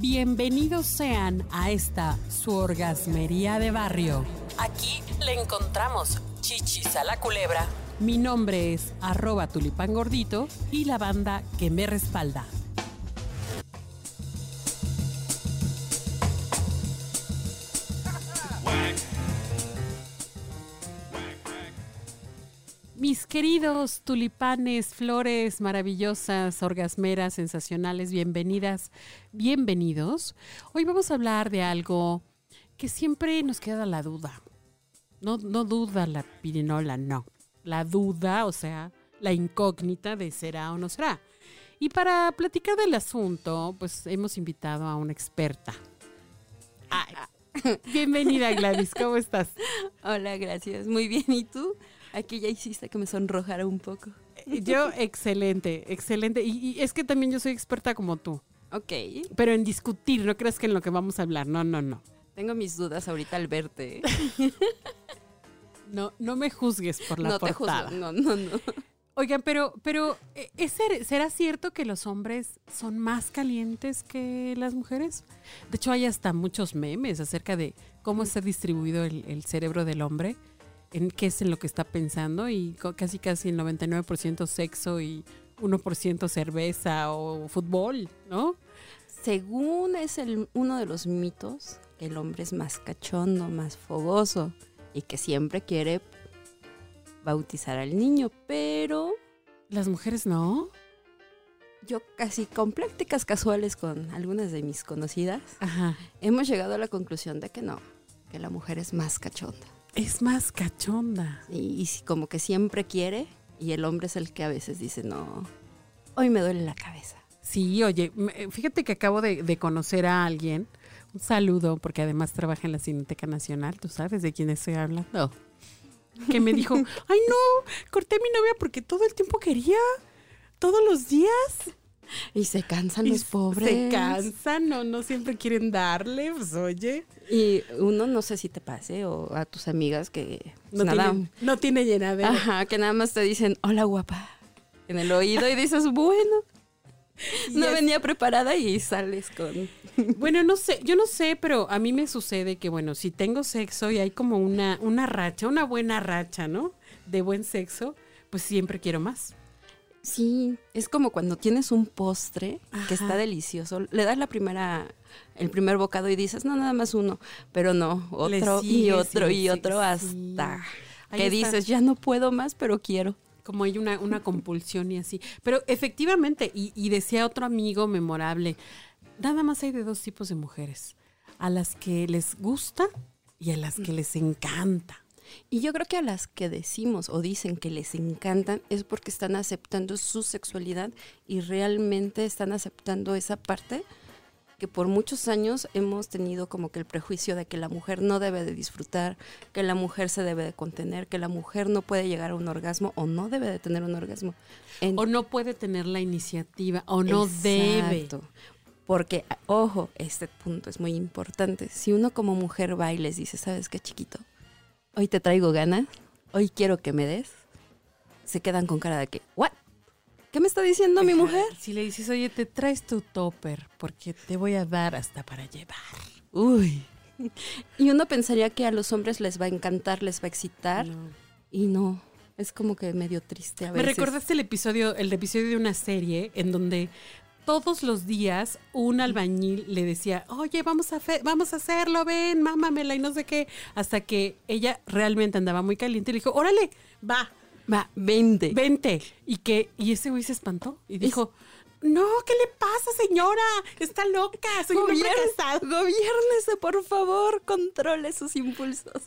Bienvenidos sean a esta su orgasmería de barrio. Aquí le encontramos chichis a la culebra. Mi nombre es arroba tulipán gordito y la banda que me respalda. Mis queridos tulipanes, flores maravillosas, orgasmeras, sensacionales, bienvenidas, bienvenidos. Hoy vamos a hablar de algo que siempre nos queda la duda. No, no duda la pirinola, no. La duda, o sea, la incógnita de será o no será. Y para platicar del asunto, pues hemos invitado a una experta. Ay, bienvenida Gladys, ¿cómo estás? Hola, gracias. Muy bien, ¿y tú? Aquí ya hiciste que me sonrojara un poco. Yo, excelente, excelente. Y, es que también yo soy experta como tú. Ok. Pero en discutir, no creas que en lo que vamos a hablar. No, no, no. Tengo mis dudas ahorita al verte. no, no me juzgues por la no portada. Te juzgo. No, no, no. Oigan, pero, pero eh, ¿es ¿será cierto que los hombres son más calientes que las mujeres? De hecho, hay hasta muchos memes acerca de cómo está distribuido el cerebro del hombre en qué es en lo que está pensando y casi casi el 99% sexo y 1% cerveza o fútbol, ¿no? Según es el, uno de los mitos, el hombre es más cachondo, más fogoso y que siempre quiere bautizar al niño, pero... Las mujeres no. Yo casi con prácticas casuales con algunas de mis conocidas, hemos llegado a la conclusión de que no, que la mujer es más cachonda. Es más cachonda. Y, como que siempre quiere, y el hombre es el que a veces dice, no, hoy me duele la cabeza. Sí, oye, fíjate que acabo de, conocer a alguien. Un saludo, porque además trabaja en la Cineteca Nacional. ¿Tú sabes de quién estoy hablando? Que me dijo, ay no, corté a mi novia porque todo el tiempo quería, todos los días. Y se cansan los pobres. Se cansan, no, no siempre quieren darle, pues oye. Y uno no sé si te pase o a tus amigas que no, nada, tiene, no tiene llenadera. Ajá, que nada más te dicen, hola guapa, en el oído y dices, bueno. no venía preparada y sales con... Bueno, no sé, yo no sé, pero a mí me sucede que, bueno, si tengo sexo y hay como una, una racha, una buena racha, ¿no? De buen sexo, pues siempre quiero más. Sí, es como cuando tienes un postre que está delicioso, le das la primera, el primer bocado y dices, no, nada más uno, pero no, otro y otro y otro hasta que dices, ya no puedo más, pero quiero. Como hay una, una compulsión y así. Pero efectivamente, y, y decía otro amigo memorable, nada más hay de dos tipos de mujeres, a las que les gusta y a las que les encanta. Y yo creo que a las que decimos o dicen que les encantan es porque están aceptando su sexualidad y realmente están aceptando esa parte que por muchos años hemos tenido como que el prejuicio de que la mujer no debe de disfrutar, que la mujer se debe de contener, que la mujer no puede llegar a un orgasmo o no debe de tener un orgasmo. o no puede tener la iniciativa o no debe. Porque, ojo, este punto es muy importante. Si uno como mujer va y les dice, ¿sabes qué chiquito? Hoy te traigo ganas, hoy quiero que me des, se quedan con cara de que, ¿what? ¿Qué me está diciendo mi mujer? Si le dices, oye, te traes tu topper porque te voy a dar hasta para llevar. Uy. Y uno pensaría que a los hombres les va a encantar, les va a excitar. Y no. Es como que medio triste a veces. Me recordaste el episodio, el episodio de una serie en donde todos los días un albañil le decía, oye, vamos a, vamos a hacerlo, ven, mámamela y no sé qué, hasta que ella realmente andaba muy caliente y le dijo, órale, va. Va, vente. Vente. Y que, y ese güey se espantó y dijo, no, ¿qué le pasa, señora? Está loca, soy un hombre casado. Gobiérnese, por favor, controle sus impulsos.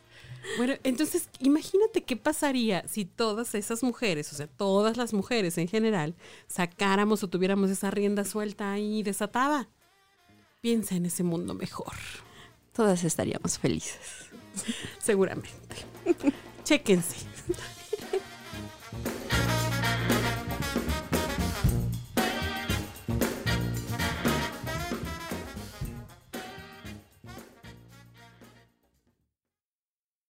Bueno, entonces imagínate qué pasaría si todas esas mujeres, o sea, todas las mujeres en general, sacáramos o tuviéramos esa rienda suelta ahí desatada. Piensa en ese mundo mejor. Todas estaríamos felices. Seguramente. Chéquense.